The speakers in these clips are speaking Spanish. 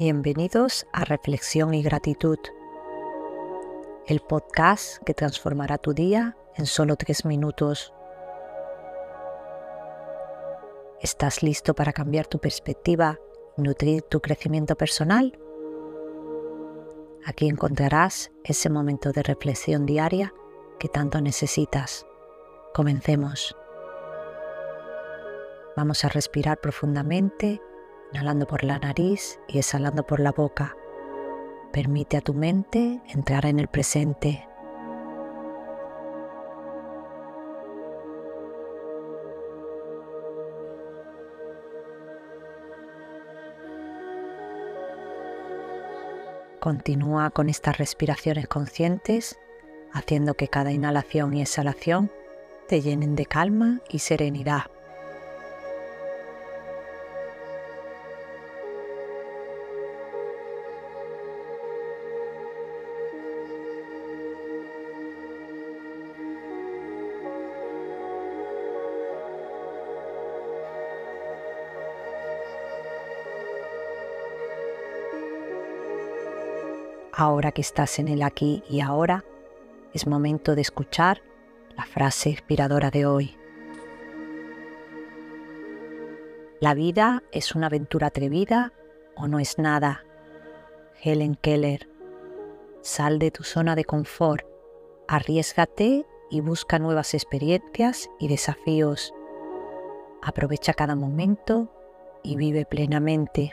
Bienvenidos a Reflexión y Gratitud, el podcast que transformará tu día en solo tres minutos. ¿Estás listo para cambiar tu perspectiva y nutrir tu crecimiento personal? Aquí encontrarás ese momento de reflexión diaria que tanto necesitas. Comencemos. Vamos a respirar profundamente inhalando por la nariz y exhalando por la boca. Permite a tu mente entrar en el presente. Continúa con estas respiraciones conscientes, haciendo que cada inhalación y exhalación te llenen de calma y serenidad. Ahora que estás en el aquí y ahora, es momento de escuchar la frase inspiradora de hoy. La vida es una aventura atrevida o no es nada. Helen Keller. Sal de tu zona de confort, arriesgate y busca nuevas experiencias y desafíos. Aprovecha cada momento y vive plenamente.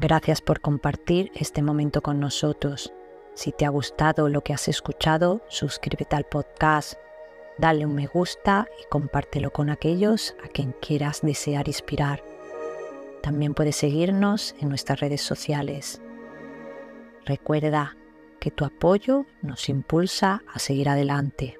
Gracias por compartir este momento con nosotros. Si te ha gustado lo que has escuchado, suscríbete al podcast, dale un me gusta y compártelo con aquellos a quien quieras desear inspirar. También puedes seguirnos en nuestras redes sociales. Recuerda que tu apoyo nos impulsa a seguir adelante.